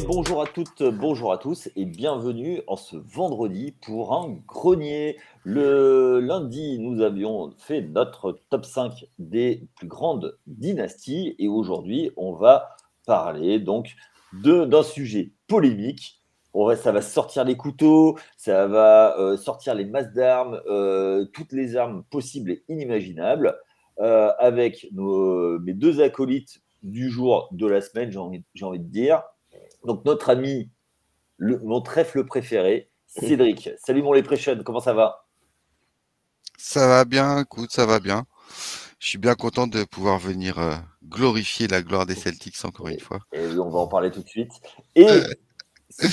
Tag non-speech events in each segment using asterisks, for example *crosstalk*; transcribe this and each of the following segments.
Bonjour à toutes, bonjour à tous et bienvenue en ce vendredi pour un grenier. Le lundi, nous avions fait notre top 5 des plus grandes dynasties et aujourd'hui, on va parler donc d'un sujet polémique. On va, ça va sortir les couteaux, ça va euh, sortir les masses d'armes, euh, toutes les armes possibles et inimaginables, euh, avec mes deux acolytes du jour, de la semaine, j'ai envie, de dire. Donc, notre ami, le, mon trèfle préféré, Cédric. Salut mon Leprechaun, comment ça va? Ça va bien, écoute, ça va bien. Je suis bien content de pouvoir venir euh, glorifier la gloire des Celtics encore une fois. Et on va en parler tout de suite. Et,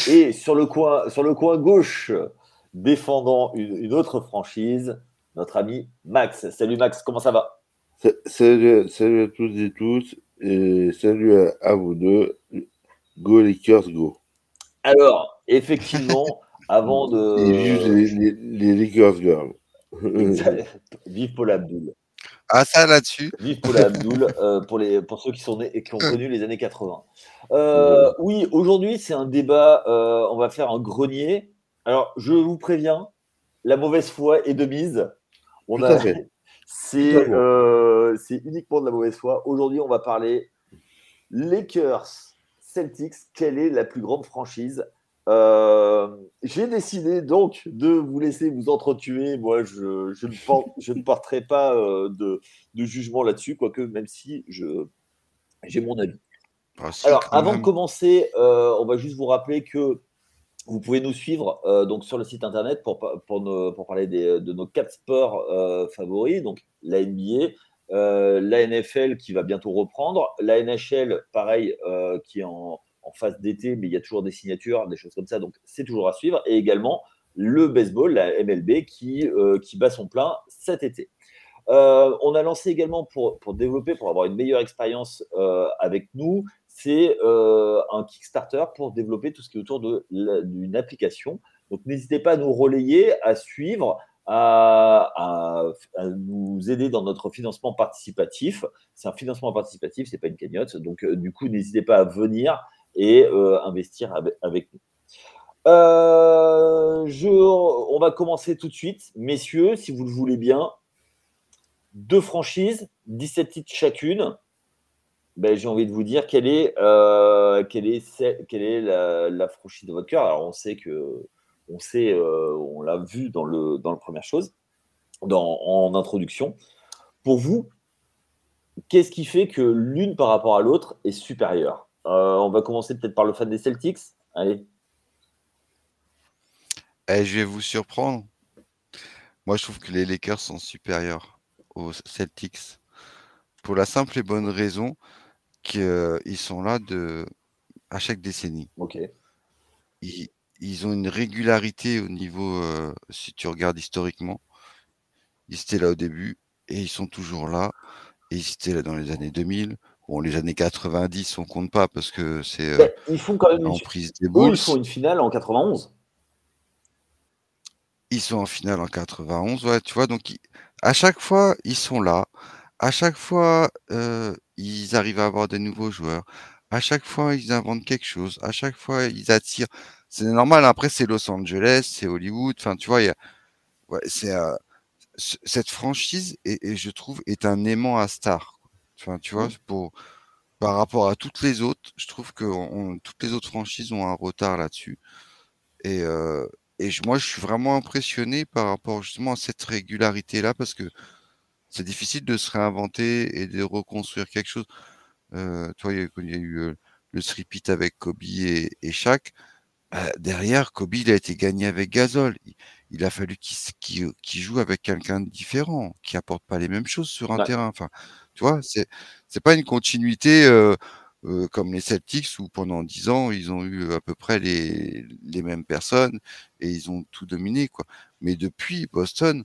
et sur, le coin, sur le coin gauche, défendant une, une autre franchise, notre ami Max. Salut Max, comment ça va? Salut, salut à tous et tous. Et salut à, vous deux. Go Lakers, go. Alors, effectivement, *laughs* avant de. les, les, les, Lakers girls. *laughs* Vive Paul Abdul. Ah, ça là-dessus. Vive Paul Abdul euh, pour, les, pour ceux qui sont nés et qui ont connu les années 80. Euh, oui, aujourd'hui, c'est un débat. Euh, on va faire un grenier. Alors, je vous préviens, la mauvaise foi est de mise. On a, euh, c'est uniquement de la mauvaise foi. Aujourd'hui, on va parler Lakers, Celtics. Quelle est la plus grande franchise? Euh, J'ai décidé donc de vous laisser vous entretuer. Moi, je, je, ne, je ne, porterai pas euh, de, de, jugement là-dessus, quoique, même si j'ai mon avis. Ah, Alors, avant de commencer, on va juste vous rappeler que vous pouvez nous suivre euh, donc sur le site internet pour, pour, pour parler des, de nos quatre sports euh, favoris, donc la NBA, euh, la NFL qui va bientôt reprendre, la NHL, pareil, qui est en, phase d'été, mais il y a toujours des signatures, des choses comme ça, donc c'est toujours à suivre, et également le baseball, la MLB, qui, qui bat son plein cet été. on a lancé également pour, pour, développer, pour avoir une meilleure expérience avec nous, c'est euh, un Kickstarter pour développer tout ce qui est autour d'une application. Donc n'hésitez pas à nous relayer, à suivre, à, nous aider dans notre financement participatif. C'est un financement participatif, c'est pas une cagnotte. Donc euh, du coup, n'hésitez pas à venir et euh, investir avec, nous. Je, on va commencer tout de suite. Messieurs, si vous le voulez bien, deux franchises, 17 titres chacune ben, j'ai envie de vous dire quelle est, euh, quelle est, quelle est la, franchise de votre cœur? Alors, on sait que, on sait, euh, on l'a vu dans le, dans la première chose, dans, en introduction. Pour vous, qu'est-ce qui fait que l'une par rapport à l'autre est supérieure? Euh, On va commencer peut-être par le fan des Celtics. Allez. Eh, je vais vous surprendre. Moi, je trouve que les Lakers sont supérieurs aux Celtics pour la simple et bonne raison qu'ils sont là de, à chaque décennie. Ok. Ils, ils ont une régularité au niveau, euh, si tu regardes historiquement, ils étaient là au début et ils sont toujours là. Et ils étaient là dans les années 2000. Bon, les années 90, on compte pas parce que c'est euh, ils font quand même une... prise des Ils font une finale en 91. Ils sont en finale en 91, ouais, tu vois. Donc, à chaque fois, ils sont là. À chaque fois, euh, ils arrivent à avoir de nouveaux joueurs. À chaque fois, ils inventent quelque chose. À chaque fois, ils attirent. C'est normal. Après, c'est Los Angeles, c'est Hollywood. Enfin, tu vois, il y a... ouais, c'est euh, cette franchise et, je trouve est un aimant à star. Enfin, tu vois, pour par rapport à toutes les autres, je trouve que on, toutes les autres franchises ont un retard là-dessus. Et, euh, et je, moi, je suis vraiment impressionné par rapport justement à cette régularité-là parce que c'est difficile de se réinventer et de reconstruire quelque chose. Euh, toi, il y a, eu le stripit avec Kobe et, et Shaq. Bah, derrière, Kobe, il a été gagné avec Gasol. Il, a fallu qu'il joue avec quelqu'un de différent, qui apporte pas les mêmes choses sur un terrain. Enfin, tu vois, c'est c'est pas une continuité euh, euh, comme les Celtics où pendant dix ans ils ont eu à peu près les, les mêmes personnes et ils ont tout dominé quoi. Mais depuis Boston,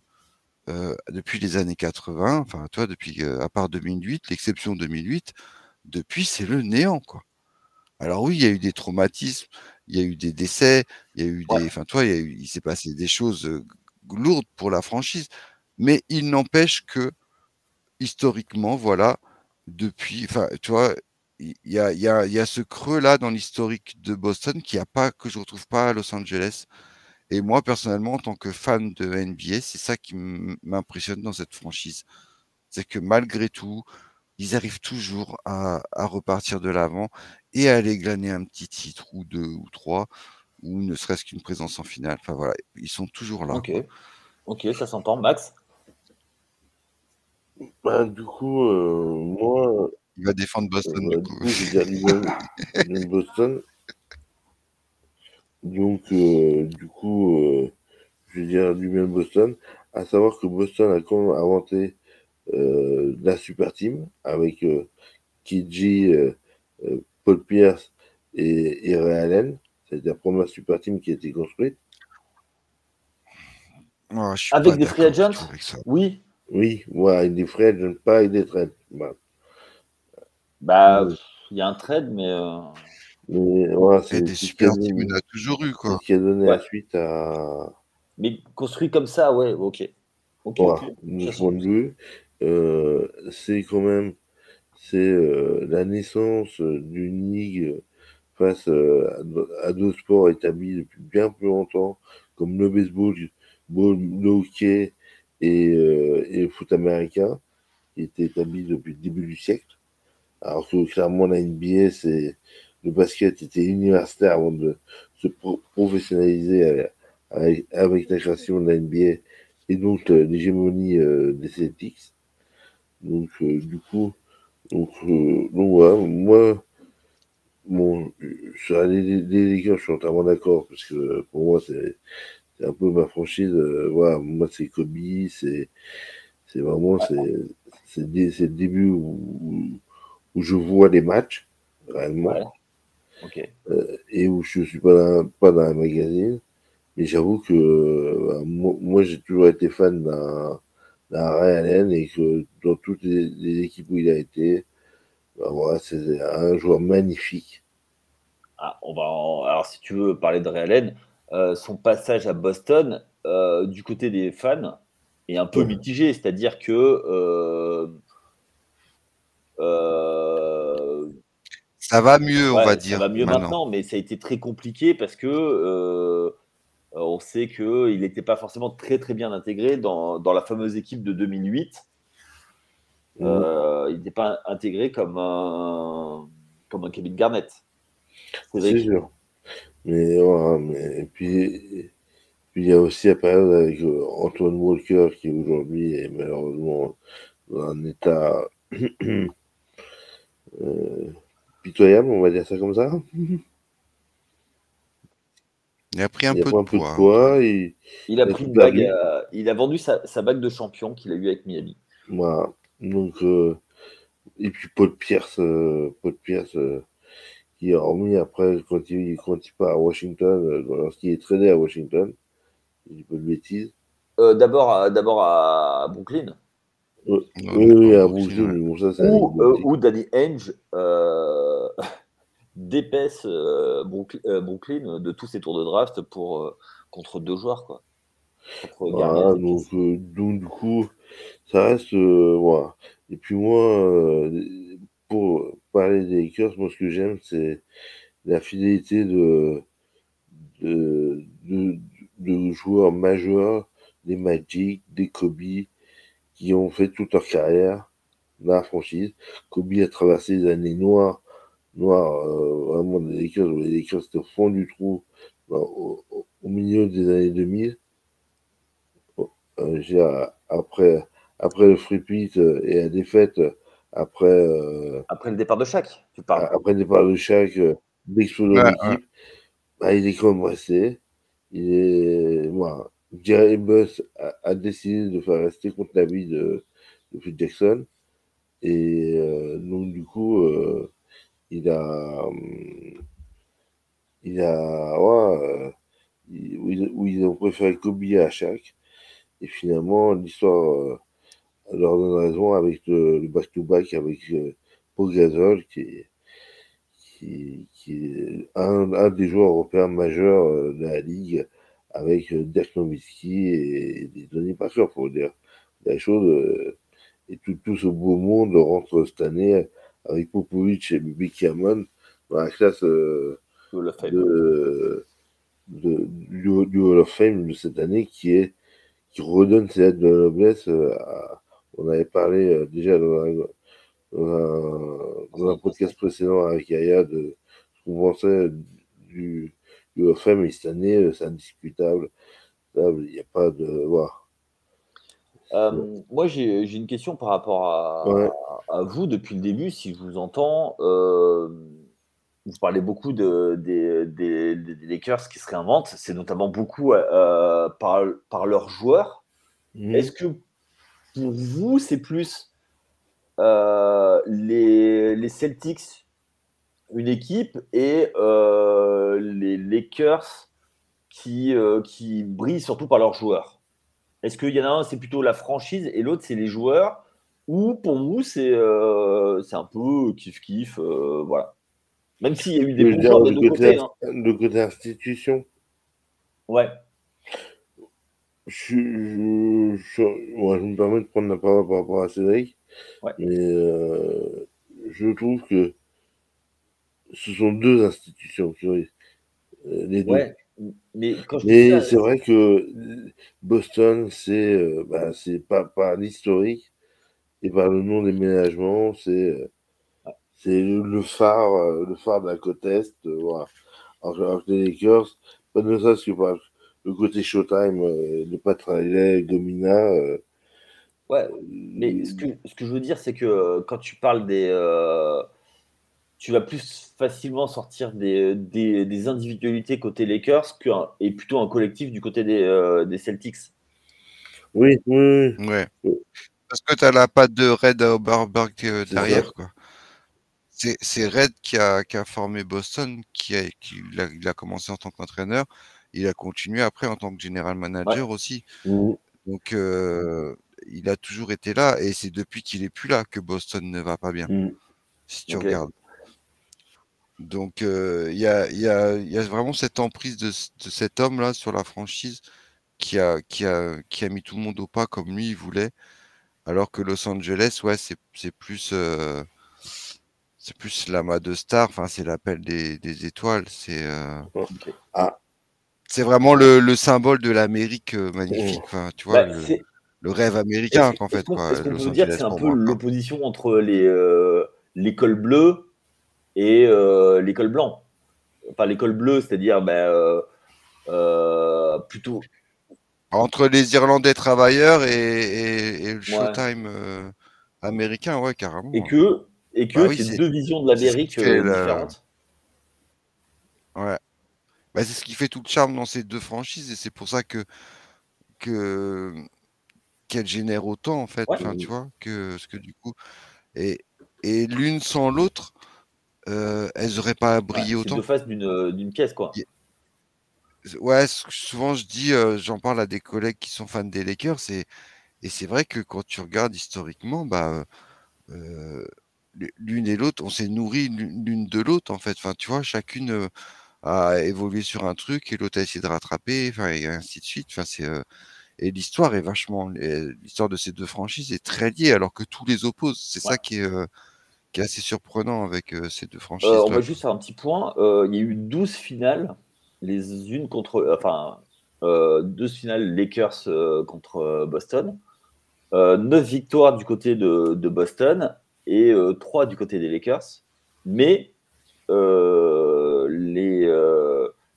depuis les années 80, enfin, toi, depuis, à part 2008, l'exception 2008, depuis, c'est le néant, quoi. Alors oui, il y a eu des traumatismes, il y a eu des décès, il y a eu des, enfin, toi, il, il s'est passé des choses lourdes pour la franchise, mais il n'empêche que, historiquement, voilà, depuis, enfin, tu vois, il y a, y, a, y a, ce creux-là dans l'historique de Boston qui a pas, que je retrouve pas à Los Angeles. Et moi, personnellement, en tant que fan de NBA, c'est ça qui m'impressionne dans cette franchise. C'est que malgré tout, ils arrivent toujours à, à repartir de l'avant et à aller glaner un petit titre ou deux ou trois, ou ne serait-ce qu'une présence en finale. Enfin voilà, ils sont toujours là. Ok, ok, ça s'entend. Max? Bah, Du coup, euh, moi. Il va défendre Boston. Euh, du coup, je vais dire Boston. Donc, euh, du coup, euh, je vais dire du même Boston. À savoir que Boston a quand même inventé euh, la super team avec euh, Kiji, euh, euh, Paul Pierce et, et Ray Allen. C'est la première super team qui a été construite. Oh, Avec des free agents. Oui. Oui, ouais, avec des free agents, pas avec des trades. Bah, Bah, il y a un trade, mais. euh, mais c'est des super a teams, en a toujours eu, quoi. qui a donné Ouais. la suite à. Mais construit comme ça, ouais, ok. Ok, Voilà, ok. de Ça ce point de s'entend. vue, euh, c'est quand même c'est euh, la naissance d'une ligue face euh, à, d'autres sports établis depuis bien plus longtemps, comme le baseball, ball, le hockey et, euh, et le foot américain, qui étaient établis depuis le début du siècle. Alors que clairement, la NBA, c'est le basket était universitaire avant de se pro- professionnaliser avec, avec- la création de la NBA et donc l'hégémonie des Celtics. Donc, euh, du coup, donc, euh, donc voilà, moi, bon, sur les, Lakers, je suis entièrement d'accord, parce que pour moi, c'est c'est un peu ma franchise. euh, voilà, moi, c'est Kobe, c'est c'est vraiment c'est le début où, où je vois les matchs, réellement, Ouais, ok. euh, et où je suis pas dans, pas dans un magazine. Mais j'avoue que euh, moi, moi, j'ai toujours été fan d'un d'un Ray Allen et que dans toutes les, les équipes où il a été, bah, voilà, c'est un joueur magnifique. Ah, on va en- Alors, si tu veux parler de Ray Allen, euh, son passage à Boston, euh, du côté des fans, est un peu Ouais. mitigé. C'est-à-dire que. euh, euh, Ça va mieux, on va ça dire, va mieux maintenant. maintenant, mais ça a été très compliqué parce que. Euh, on sait qu'il n'était pas forcément très très bien intégré dans, dans la fameuse équipe de 2008. Mhm. Euh, il n'était pas intégré comme un, comme un Kevin Garnett. C'est sûr. Mais, voilà, mais et puis, puis il y a aussi la période avec euh, Antoine Walker qui aujourd'hui est malheureusement dans un état *clears throat* euh, pitoyable, on va dire ça comme ça. Il a pris un il a peu pris de un peu poids. de poids. Et, Il a Il a pris tout une bague. perdu. il a vendu sa, sa bague de champion qu'il a eu avec Miami. voilà. Donc, euh, et puis Paul Pierce, euh, Paul Pierce euh, qui a remis après quand il, quand il part à Washington, euh, lorsqu'il est tradé à Washington, je dis pas de bêtises. Euh, d'abord, à- d'abord à Brooklyn, Euh, oui, à Brooklyn, bon, ça, euh, anecdotique. où Danny Ainge euh, dépaisse euh, Brook- euh, Brooklyn de tous ses tours de draft pour, euh, contre deux joueurs. Quoi. Voilà, et donc, euh, du coup, ça reste. euh, voilà. Et puis moi, euh, pour parler des Lakers, moi ce que j'aime, c'est la fidélité de, de, de, de joueurs majeurs, des Magic, des Kobe, qui ont fait toute leur carrière dans la franchise. Kobe a traversé les années noires, noires euh, vraiment des Lakers, où les Lakers étaient au fond du trou, dans- au, au- milieu des années 2000. Euh, je veux dire, après, après le free pit euh, et la défaite, euh, après, euh, Après le départ de Shaq, tu parles. après le départ de chaque euh, d'explosion Ouais, d'équipe, bah, il est quand même resté. Il est, voilà. Jerry Buss a, a décidé de faire rester contre l'avis de, de Phil Jackson. Et euh, donc, du coup, euh, il a. hum, Il a. Ouais, euh, où, ils, ont préféré Kobe à Shaq. Et finalement, l'histoire euh, leur donne raison avec le back-to-back avec euh, Paul Gasol, qui est, qui, qui est un, des joueurs européens majeurs euh, de la ligue, avec euh, Dirk Nowitzki et, et Tony Parker, faut dire la chose. euh, et tout, tout ce beau monde rentre cette année avec Popovic et Becky Hammond dans la classe euh, de, de, du, du, Hall of Fame de cette année qui est qui redonne ses lettres de noblesse. Euh, à, on avait parlé euh, déjà dans un, dans un, dans un podcast précédent avec Yaya de ce qu'on pensait du, du Hall of Fame et cette année c'est indiscutable. Il n'y a pas de. Voilà. Euh, moi, j'ai une question par rapport à, Ouais. à, à vous depuis le début. Si je vous entends, euh, vous parlez beaucoup de, des, des, des- des Lakers qui se réinventent. C'est notamment beaucoup euh, par, par leurs joueurs. Mhm. Est-ce que pour vous, c'est plus les, les Celtics, une équipe, et les Lakers qui, qui brillent surtout par leurs joueurs? Est-ce qu'il y en a un, c'est plutôt la franchise, et l'autre, c'est les joueurs Ou pour vous, c'est euh, un peu kiff-kiff euh, Voilà. Même s'il y a eu des bons joueurs deux côté, hein. le côté institution, Ouais. je, je, je, ouais, je me permets de prendre la parole par rapport à Cédric, Ouais. mais euh, je trouve que ce sont deux institutions les deux. Ouais. Mais ça, c'est vrai que Boston, c'est euh, bah, par l'historique et par le nom des ménagements, c'est euh, c'est le, le phare, euh, le phare de la côte est. voilà. Alors, que- les Lakers, pas ne serait-ce que par le côté Showtime, de Pat Riley, Gomina. euh, Ouais, mais ce que, ce que je veux dire, c'est que quand tu parles des. euh, tu vas plus facilement sortir des, des, des individualités côté Lakers que un- et plutôt un collectif du côté des, euh, des Celtics. Oui, oui, oui. Ouais. Parce que tu as la patte de Red Auerbach euh, C'est derrière, quoi. C'est c'est Red qui a, qui a formé Boston, qui a, qui, il a, il a commencé en tant qu'entraîneur, il a continué après en tant que général manager aussi. Mhm. Donc, euh, il a toujours été là, et c'est depuis qu'il est plus là que Boston ne va pas bien, Mhm. si tu regardes. Donc, euh, il y, a, y, a, y a vraiment cette emprise de, cet homme-là sur la franchise qui a, qui, a, qui a mis tout le monde au pas comme lui il voulait. Alors que Los Angeles, ouais, c'est plus, euh, c'est plus l'amas de stars. Enfin, c'est l'appel des, des étoiles. C'est, euh. Ah. c'est vraiment le, le symbole de l'Amérique euh, magnifique. Enfin, tu vois, Bah, le, c'est- le rêve américain, est-ce fait, est-ce qu'on peut dire que c'est un peu l'opposition entre les, euh, l'école bleue et euh, l'école blanc Enfin, l'école bleue, c'est-à-dire ben, euh, euh, plutôt. Entre les Irlandais travailleurs et, et, et le. Showtime américain, ouais, carrément. Et que, et que Bah oui, c'est deux visions de ce l'Amérique le- différentes. Ouais. Bah, c'est ce qui fait tout le charme dans ces deux franchises et c'est pour ça que que qu'elles génèrent autant en fait. Ouais. Enfin, tu vois que parce que du coup et et l'une sans l'autre, euh, elles auraient pas Ouais, brillé c'est autant. deux faces d'une pièce, quoi. Ouais, souvent je dis, euh, j'en parle à des collègues qui sont fans des Lakers et et c'est vrai que quand tu regardes historiquement, bah euh, l'une et l'autre, on s'est nourri l'une de l'autre en fait. Enfin, tu vois, chacune a évolué sur un truc et l'autre a essayé de rattraper, enfin, et ainsi de suite. Enfin, c'est, et l'histoire est vachement, l'histoire de ces deux franchises est très liée alors que tous les opposent. C'est Ouais. ça qui est, qui est assez surprenant avec euh, ces deux Euh, on franchises-là. va juste faire un petit point. Euh, il y a eu 12 finales, les unes contre. Enfin, euh, 12 finales Lakers contre Boston. Euh, 9 victoires du côté de, de Boston et euh, 3 du côté des Lakers. Mais les,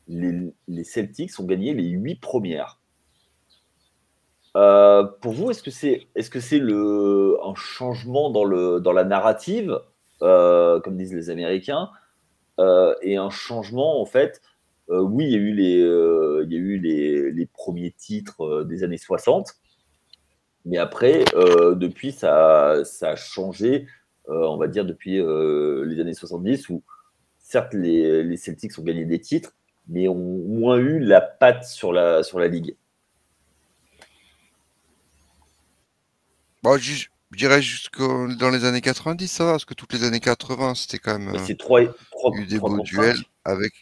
les, les Celtics ont gagné les 8 premières. Euh, pour vous, est-ce que c'est un changement dans la narrative, euh, comme disent les Américains, euh, et un changement en fait. oui, il y a eu les premiers titres des années 60, mais après depuis ça a changé, on va dire depuis les années 70 où certes les, Celtics ont gagné des titres, mais ont moins eu la patte sur la ligue. Bon, ju- je dirais jusque dans les années 90, ça va, parce que toutes les années 80, c'était quand même euh, c'est 3 trois, eu des beaux duels avec.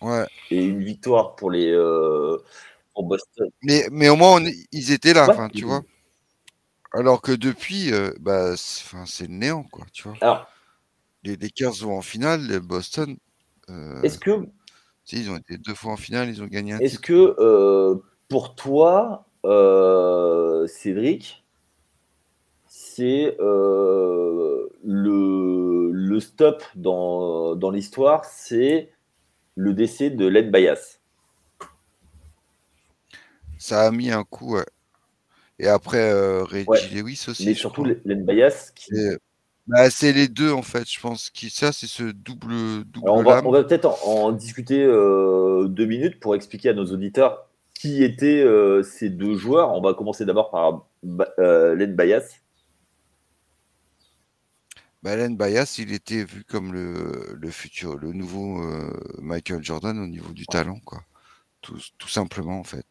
Ouais. et une victoire pour les euh, pour Boston. Mais, mais au moins, on ils étaient là, Ouais, tu vois. alors que depuis, euh, bah, c'est le néant, quoi, tu vois. Alors, Les Lakers vont en finale, les Boston, euh, est-ce que, si, ils ont été deux fois en finale, ils ont gagné un est-ce que euh, pour toi, euh, Cédric, c'est euh, le, le stop dans, dans l'histoire, c'est le décès de Len Bias. Ça a mis un coup, ouais. Et après, euh, Reggie Ouais. Lewis aussi. Mais surtout. Len Bias qui, C'est bah, c'est les deux, en fait, je pense. Qui, ça, c'est ce double, double on va, peut-être en, en discuter euh, deux minutes pour expliquer à nos auditeurs qui étaient euh, ces deux joueurs. On va commencer d'abord par euh, Len Bias. Bah, Len Bias, il était vu comme le, le futur, le nouveau euh, Michael Jordan au niveau du talent, quoi. Tout, tout simplement, en fait.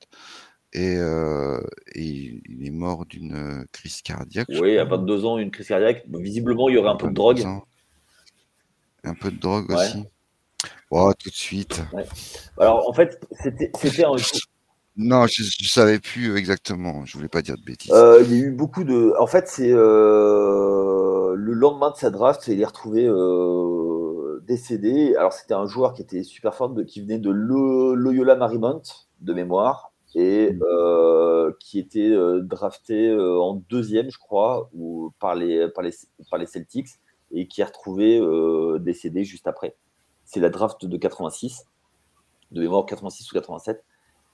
Et, et il il est mort d'une crise cardiaque. Oui, à crois. 22 ans, une crise cardiaque. Visiblement, il y aurait un peu de 22 drogue. ans. Un peu de drogue Ouais. aussi. Oh, tout de suite. Alors en fait, c'était c'était un. *laughs* Non, je, je savais plus exactement. Je voulais pas dire de bêtises. Euh, il y a eu beaucoup de. En fait, c'est euh, le lendemain de sa draft, il est retrouvé euh, décédé. Alors c'était un joueur qui était super fort, de- qui venait de Lo- Loyola Marymount de mémoire et Mm. qui était drafté en deuxième, je crois, ou par les par les par les Celtics et qui est retrouvé décédé juste après. C'est la draft de 86, de mémoire 86 ou 87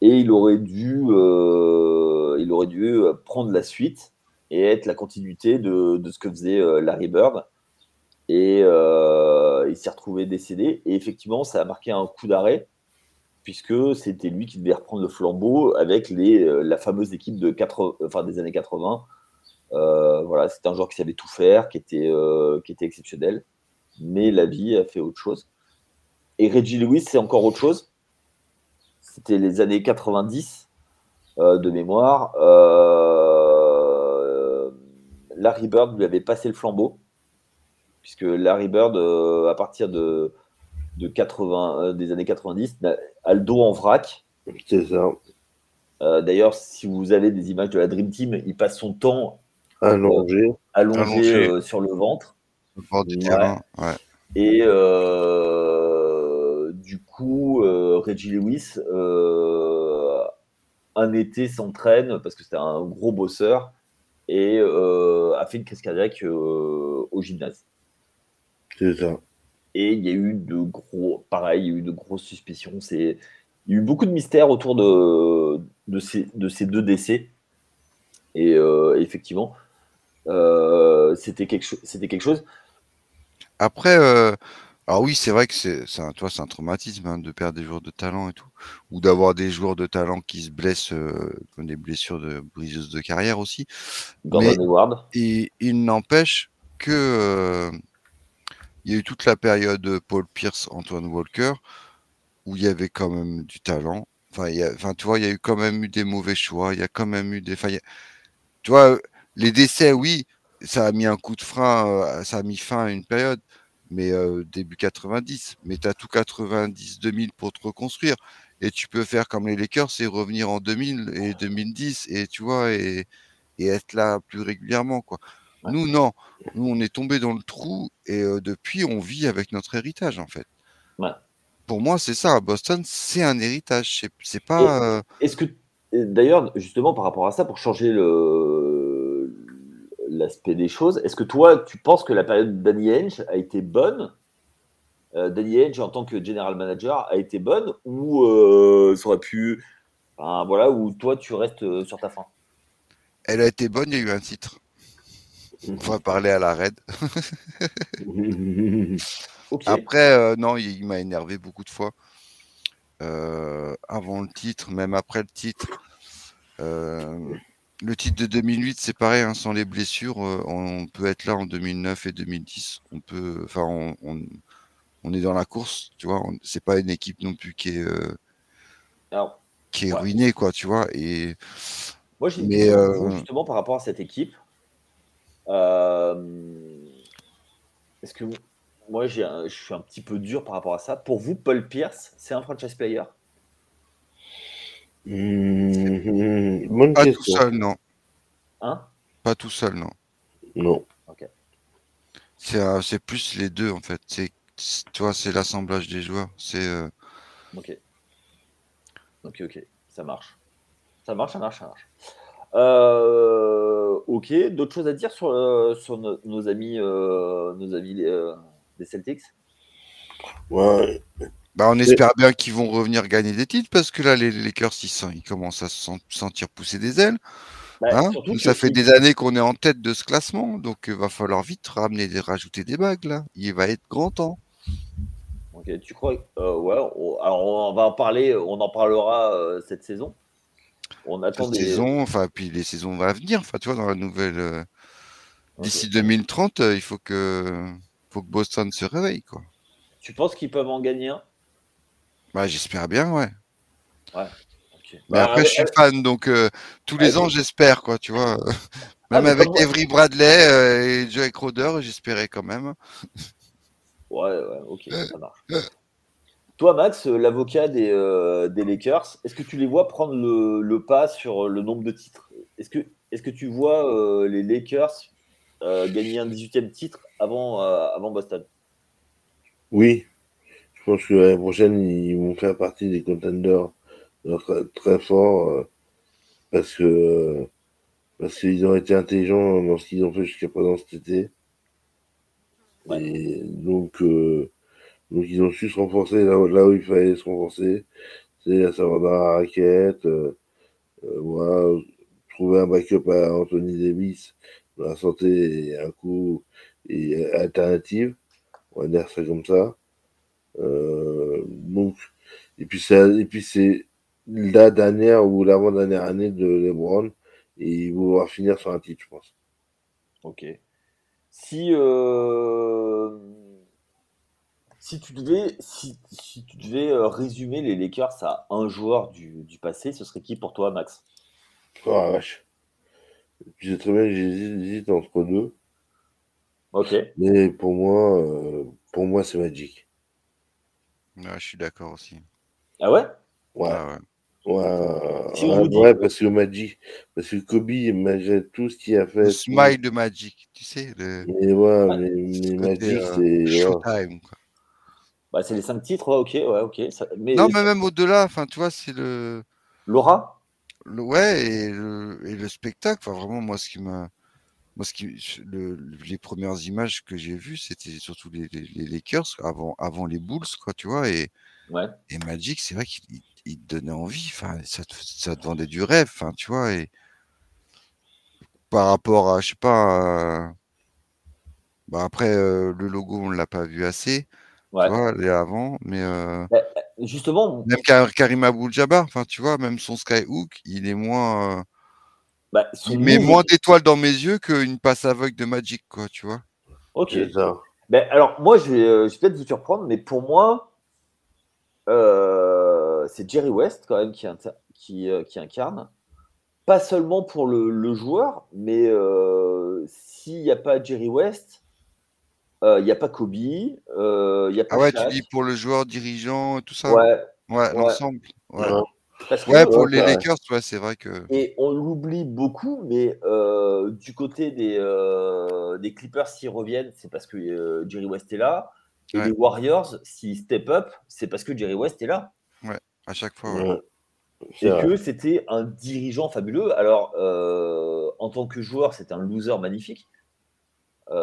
et il aurait dû, euh, il aurait dû euh, prendre la suite et être la continuité de, de ce que faisait euh, Larry Bird. Et il s'est retrouvé décédé. Et effectivement, ça a marqué un coup d'arrêt, puisque c'était lui qui devait reprendre le flambeau avec les, la fameuse équipe de 80, enfin, des années 80. Euh, voilà, c'était un joueur qui savait tout faire, qui était, qui était exceptionnel. Mais la vie a fait autre chose. Et Reggie Lewis, c'est encore autre chose. C'était les années 90 euh, de mémoire. Euh, Larry Bird lui avait passé le flambeau, puisque Larry Bird, euh, à partir de, de 80, euh, des années 90, n'a- a le dos en vrac. C'est ça. Euh, D'ailleurs, si vous avez des images de la Dream Team, il passe son temps Allongé. allongé, Allongé. euh, sur le ventre. Au bord du Ouais. terrain. Ouais. Et euh, du coup, euh, Reggie Lewis, euh, un été s'entraîne parce que c'était un gros bosseur et euh, a fait une crise cardiaque euh, au gymnase. C'est ça. Et il y a eu de gros, pareil, il y a eu de grosses suspicions. C'est, il y a eu beaucoup de mystères autour de, de, ces, de ces deux décès. Et euh, effectivement, euh, c'était quelque, quelque chose. Après, euh, alors oui, c'est vrai que c'est c'est un, toi, c'est un traumatisme hein, de perdre des joueurs de talent et tout, ou d'avoir des joueurs de talent qui se blessent, euh, comme des blessures de briseuses de carrière aussi. Gordon Hayward. Et il n'empêche que euh, il y a eu toute la période Paul Pierce, Antoine Walker, où il y avait quand même du talent. Enfin, il y a, enfin, tu vois, il y a eu quand même eu des mauvais choix. Il y a quand même eu des. Enfin, il a- tu vois, les décès, oui, ça a mis un coup de frein, euh, ça a mis fin à une période, mais euh, début 90. Mais tu as tout 90-2000 pour te reconstruire. Et tu peux faire comme les Lakers, c'est revenir en 2000 et 2010, et tu vois, et, et être là plus régulièrement, quoi. Nous, non. Nous, on est tombé dans le trou, et euh, depuis, on vit avec notre héritage, en fait. Ouais. Pour moi, c'est ça. À Boston, c'est un héritage. C'est- pas. euh, Est-ce que, et d'ailleurs, justement, par rapport à ça, pour changer le l'aspect des choses, est-ce que toi, tu penses que la période de Danny Ainge a été bonne? Euh, Danny Ainge, en tant que general manager, a été bonne ou euh, ça aurait pu, enfin, voilà, ou toi, tu restes euh, sur ta fin Elle a été bonne, il y a eu un titre. On va parler à la raid. *laughs* Après, euh, non, il, il m'a énervé beaucoup de fois. Avant le titre, même après le titre. Le titre de 2008, c'est pareil, hein, sans les blessures, euh, on peut être là en 2009 et 2010. On peut, enfin, on, on, on est dans la course, tu vois. C'est pas une équipe non plus qui est, euh, Alors, qui est Ouais. ruinée, quoi, tu vois. Et moi, j'ai Mais, euh, justement par rapport à cette équipe. Euh, Est-ce que moi, je suis un petit peu dur par rapport à ça. Pour vous, Paul Pierce, c'est un franchise player? Mmh, Bonne pas tout seul, non. Hein? Pas tout seul, non. Non. C'est euh, c'est plus les deux en fait. C'est c'est- tu vois, c'est l'assemblage des joueurs. C'est euh, Ok. Ok, ok. Ça marche. Ça marche, ça marche, ça marche. Euh, ok. D'autres choses à dire sur, euh, sur no- nos amis, euh, nos amis euh, des Celtics? Ouais. Bah, on espère bien qu'ils vont revenir gagner des titres parce que là les Lakers ils, sont- ils commencent à se sen- sentir pousser des ailes. Bah, Hein que ça fait des années qu'on est en tête de ce classement, donc il va falloir vite ramener, des- rajouter des bagues là. Il va être grand temps. Ok, tu crois euh, Ouais. on- alors on va en parler. On en parlera euh, cette saison. On attend Cette des. saison, enfin puis les saisons à venir. Enfin tu vois dans la nouvelle euh, d'ici 2030, euh, il faut que faut que Boston se réveille quoi. Tu penses qu'ils peuvent en gagner un? Bah j'espère bien ouais. Ok. Mais Bah, après, euh, je suis fan, donc euh, tous les ans, j'espère, quoi, tu vois. Ah, *laughs* Même avec. Avery Bradley euh, et Joey Crowder, j'espérais quand même. Ouais, ouais, ok, ça marche. Toi, Max, euh, l'avocat des, euh, des Lakers, est-ce que tu les vois prendre le, le pas sur le nombre de titres? Est-ce que, est que tu vois euh, les Lakers euh, gagner un 18e titre avant, euh, avant Boston? Oui. Je pense que l'année prochaine, ils vont faire partie des contenders euh, très, très forts euh, parce que euh, parce qu'ils ont été intelligents dans ce qu'ils ont fait jusqu'à présent cet été. Ouais. Et donc, euh, donc ils ont su se renforcer là, où- là où il fallait se renforcer, c'est à savoir dans la raquette, voilà, trouver un backup à Anthony Davis, dans la santé et un coup et alternative, on va dire ça comme ça. Euh, donc, et puis ça, et puis c'est la dernière ou l'avant-dernière année de LeBron et ils vont pouvoir finir sur un titre, je pense. Ok. Si, euh, si tu devais, si, si tu devais euh, résumer les Lakers à un joueur du, du passé, ce serait qui pour toi, Max? Oh la vache. Tu sais très bien j'hésite j'hésite entre deux, Ok. mais pour moi, euh, pour moi c'est Magic. Ouais, je suis d'accord aussi. Ah ouais? Ouais. Ah ouais. Ouais, Si on ouais, vous dit- ouais, parce que Magic, parce que Kobe, malgré tout ce qu'il a fait, Le smile de Magic, tu sais, le mais ouais, Ouais. mais, Magic, euh, c'est showtime. Quoi. Bah, c'est les cinq titres, ouais, ok, ouais, ok. Ça- mais Non, mais même au-delà, enfin, tu vois, c'est le, Laura? le ouais et le, et le spectacle. Enfin, vraiment, moi, ce qui m'a, moi, ce qui, le, les premières images que j'ai vues, c'était surtout les, les, les Lakers avant, avant les Bulls, quoi, tu vois, et, Ouais. et Magic, c'est vrai qu'il il- te donnait envie. Enfin, ça te, ça te vendait du rêve, enfin, tu vois, et par rapport à, je sais pas, à- bah après euh, le logo, on l'a pas vu assez, Ouais. tu vois, les avant, mais euh, Justement, même Kar- Karim Abdul-Jabbar, enfin, tu vois, même son skyhook, il est moins, euh, bah, il met move- moins d'étoiles dans mes yeux qu'une passe aveugle de Magic, quoi, tu vois. Ok. Ben, alors, moi, je vais, euh, je vais peut-être vous surprendre, mais pour moi, euh, c'est Jerry West quand même qui, inter- qui, euh, qui incarne. Pas seulement pour le, le joueur, mais euh, s'il n'y a pas Jerry West, euh, il n'y a pas Kobe, euh, il n'y a pas Ah ouais, Shaq. tu dis pour le joueur dirigeant et tout ça? Ouais, Ouais, l'ensemble. Ouais. Ouais. Parce que, Ouais, pour Ouais, les ouais. Lakers, ouais, c'est vrai que. Et on l'oublie beaucoup, mais euh, du côté des, euh, des Clippers, s'ils reviennent, c'est parce que euh, Jerry West est là. Et Ouais. les Warriors, s'ils step up, c'est parce que Jerry West est là. À chaque fois, ouais. Ouais. Vrai. que c'était un dirigeant fabuleux. Alors, euh, en tant que joueur, c'est un loser magnifique. Quand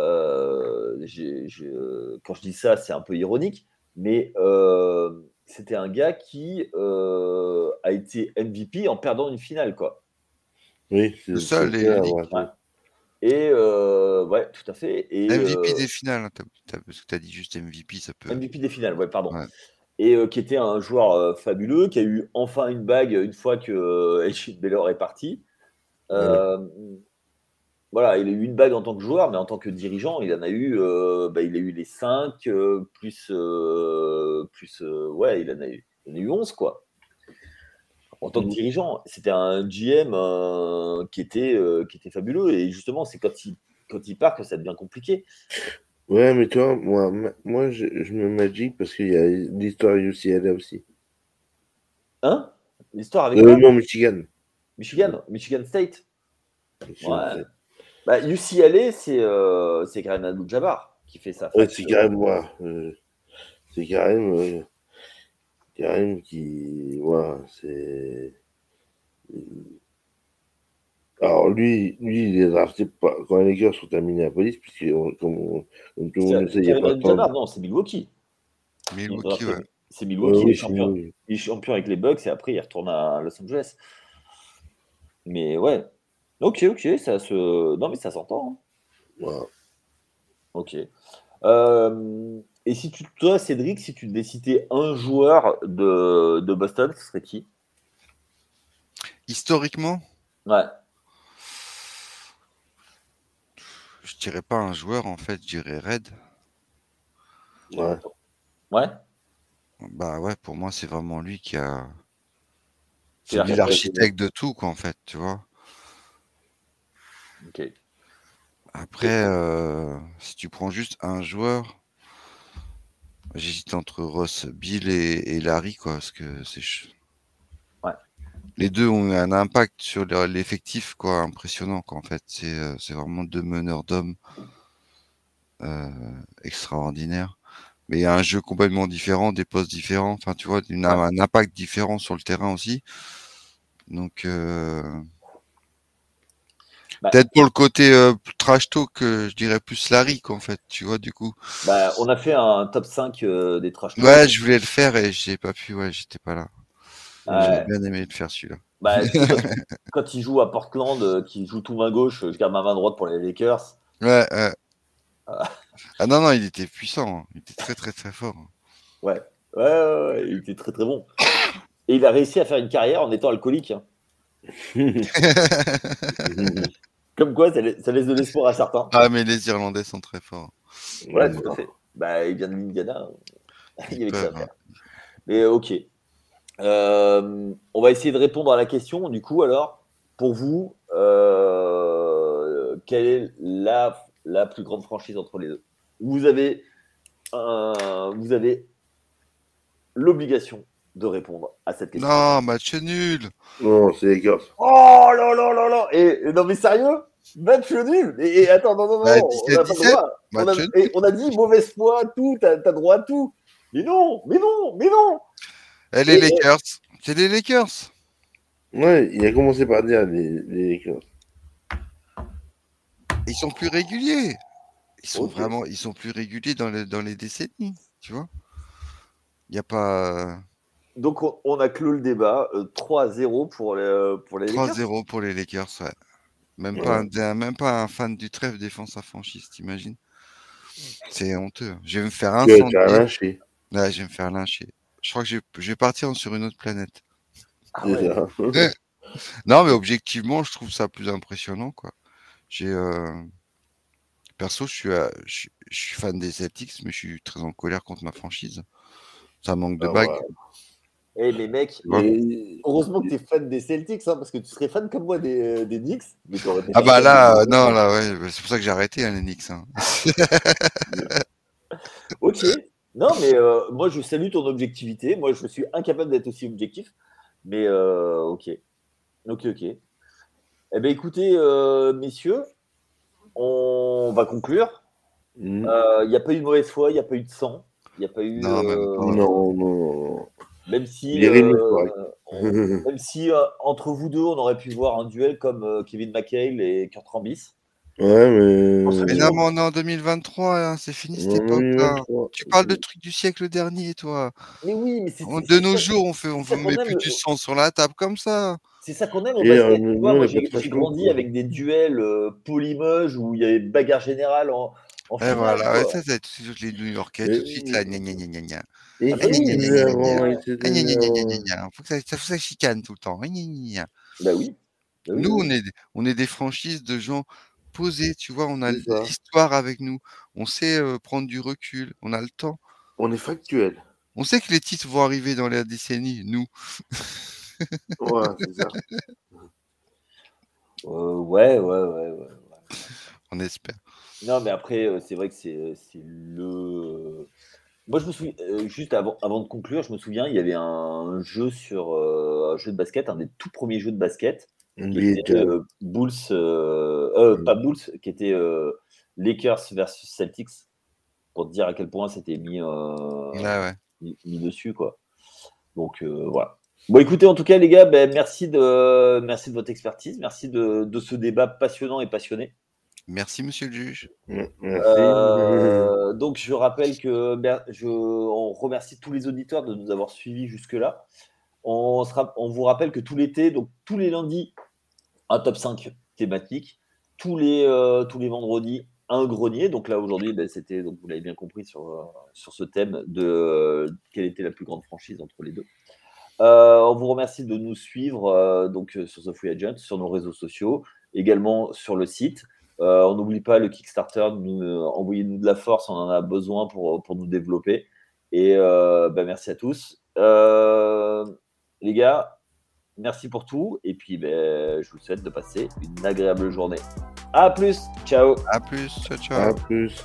je dis ça, c'est un peu ironique, mais euh, c'était un gars qui euh, a été MVP en perdant une finale, quoi. Oui, c'est Le seul et ouais. Ouais. Et euh, ouais, tout à fait. Et MVP euh, des finales, hein, parce que tu as dit juste MVP, ça peut. MVP des finales, ouais, pardon. Ouais. Et euh, qui était un joueur euh, fabuleux, qui a eu enfin une bague une fois que euh, Elgin Baylor est parti. Voilà, il a eu une bague en tant que joueur, mais en tant que dirigeant, il en a eu, euh, bah, il a eu les 5, plus, euh, plus euh, ouais, il en, a eu, il en a eu 11, quoi. En tant que Mhm. dirigeant, c'était un GM qui, était, qui était fabuleux. Et justement, c'est quand il, quand il part que ça devient compliqué. Ouais, mais toi, moi, moi je, je me Magic parce qu'il y a l'histoire UCLA aussi. Hein? L'histoire avec non, Michigan. Michigan, Michigan State? Michigan Ouais. State. Bah, UCLA, c'est euh, c'est Karim Abdul-Jabbar qui fait ça. Ouais, c'est Karim, ouais. euh, c'est Karim, euh, Karim qui, ouais, c'est. Alors lui, lui, il est drafté pas, quand les Lakers sont à Minneapolis, puisque on- comme, on- comme tout le monde le sait, il n'y a pas de Abdul-Jabbar, temps. non, c'est Milwaukee. Milwaukee, ouais. C'est Ouais, Milwaukee, il, oui, est champion, oui. il est champion avec les Bucks et après il retourne à Los Angeles. Mais ouais. Ok, ok, ça se. Non, mais ça s'entend. hein. Ok. Euh, et si tu, toi, Cédric, si tu devais citer un joueur de, de Boston, ce serait qui? Historiquement, Ouais. je dirais pas un joueur, en fait, je dirais Red. Ouais. Ouais. Bah ouais, pour moi, c'est vraiment lui qui a. C'est lui l'architecte. l'architecte de tout, quoi, en fait, tu vois. Après, euh, si tu prends juste un joueur, j'hésite entre Ross, Bill et, et Larry, quoi, parce que c'est. ch- Ouais. Les deux ont un impact sur le- l'effectif, quoi, impressionnant, quoi, en fait. C'est euh, c'est vraiment deux meneurs d'hommes euh, extraordinaires. Mais un jeu complètement différent, des postes différents, enfin, tu vois, une- un impact différent sur le terrain aussi. Donc, euh, Bah, peut-être pour le côté euh, trash talk, euh, je dirais plus Larry, quoi, en fait, tu vois, du coup. Bah, on a fait un top 5 euh, des trash talk. Ouais, je voulais le faire et j'ai pas pu, ouais, j'étais pas là. Ouais. J'aurais bien aimé le faire celui-là. Bah, *laughs* quand, quand il joue à Portland, euh, qu'il joue tout main gauche, je garde ma main droite pour les Lakers. Ouais, ouais. Ah non, non, il était puissant, hein. il était très très très fort. Ouais. Ouais, ouais, ouais, il était très très bon. Et il a réussi à faire une carrière en étant alcoolique. hein. *laughs* *laughs* Comme quoi, ça, la- ça laisse de l'espoir à certains. ah, mais les Irlandais sont très forts. Ouais, tout à fait. Bah, il vient de l'Indiana. *laughs* Il y avait que ça à peuvent, faire. Mais ok. Euh, on va essayer de répondre à la question. Du coup, alors, pour vous, euh, quelle est la, la plus grande franchise entre les deux? Vous avez, un- vous avez l'obligation de répondre à cette question. Non, match nul. Non, c'est les Lakers. Oh là là là là et, et non mais sérieux? Match nul et, et attends, non, non, non, Bah, on n'a pas le 17, droit. On a, et on a dit mauvaise foi, tout, t'as as droit à tout. Mais non, mais non, mais non Et les Lakers. C'est les Lakers. Ouais, il a commencé par dire les, les Lakers. Ils sont plus réguliers. Ils sont Ok. vraiment, ils sont plus réguliers dans, les- dans les décennies, tu vois. Il n'y a pas Donc on, on a clos le débat, euh, 3-0 pour les, pour les Lakers. 3-0 pour les Lakers, ouais. Même, Ouais. pas un, un- même pas un fan du trèfle défense à franchise, t'imagines C'est honteux. Je vais me faire lyncher. Ouais, je vais me faire lyncher. Je crois que je, je vais partir sur une autre planète. Ah ouais. *laughs* Non, mais objectivement, je trouve ça plus impressionnant, quoi. J'ai, euh, perso, je suis, à- je, suis- je suis fan des Celtics, mais je suis très en colère contre ma franchise. Ça manque de Ah, bagues. Ouais. Eh mais mec, Ouais. Heureusement que t'es fan des Celtics, hein, parce que tu serais fan comme moi des, des Knicks. Mais Ah bah là, euh, non, là, ouais, bah, c'est pour ça que j'ai arrêté, hein, les Knicks. hein. *laughs* Ok. Non, mais euh, moi, je salue ton objectivité. Moi, je suis incapable d'être aussi objectif. Mais euh, ok. Ok, ok. Eh bien, écoutez, euh, messieurs, on va conclure. Mm. Il n'y a pas eu de mauvaise foi, il n'y a pas eu de sang. Il n'y a pas eu. Euh. Non, non, non. Même si, euh, on- *laughs* même si euh, entre vous deux, on aurait pu voir un duel comme euh, Kevin McHale et Kurt Rambis. Ouais, mais. Mais mais on est en 2023, hein, c'est fini cette époque-là. 2023. Tu parles de trucs du siècle dernier, toi. Mais oui, mais c'est De nos ça- jours, on fait, on ça met plus du sang sur la table comme ça. C'est ça qu'on aime au Et, basket. euh, j'ai grandi quoi. avec des duels euh, polymoges où il y avait bagarre générale en, Et voilà, ouais, ça, c'est tout de suite les New-Yorkais, Mais tout de suite là, gna gna. Et Ah, Ah. Faut que ça, ça, ça chicane tout le temps. Gna gna gna gna. Bah oui. Bah oui, Nous, on est, on est des franchises de gens posés, tu vois, on a l'histoire avec nous, on sait euh, prendre du recul, on a le temps. On est factuel. On sait que les titres vont arriver dans la décennie, nous. Ouais, c'est ça. Euh, ouais, ouais, ouais, ouais. On espère. Non, mais après, euh, c'est vrai que c'est c'est le. Moi, je me souviens, euh, juste avant, avant de conclure, je me souviens, il y avait un jeu sur euh, un jeu de basket, un des tout premiers jeux de basket. qui était, euh, Bulls, euh, euh, pas Bulls, qui était Lakers versus Celtics, pour te dire à quel point c'était mis, mis, dessus, quoi. Donc voilà. Bon, écoutez, en tout cas, les gars, ben, merci, de, merci de votre expertise, merci de, de ce débat passionnant et passionné. Merci, monsieur le juge. Euh, donc, je rappelle que ben, je, on remercie tous les auditeurs de nous avoir suivis jusque-là. On, on, vous rappelle que tout l'été, donc tous les lundis, un top 5 thématique. Tous les, euh, tous les vendredis, un grenier. Donc là, aujourd'hui, ben, c'était, donc vous l'avez bien compris, sur, euh, sur ce thème de quelle était la plus grande franchise entre les deux. on vous remercie de nous suivre donc, sur The Free Agent, sur nos réseaux sociaux, également sur le site. Euh, on n'oublie pas le Kickstarter, euh, envoyez-nous de la force, on en a besoin pour, pour nous développer. Et euh, bah, merci à tous. les gars, merci pour tout. Et puis, ben, je vous souhaite de passer une agréable journée. À plus. Ciao. À plus. Ciao, ciao. À plus.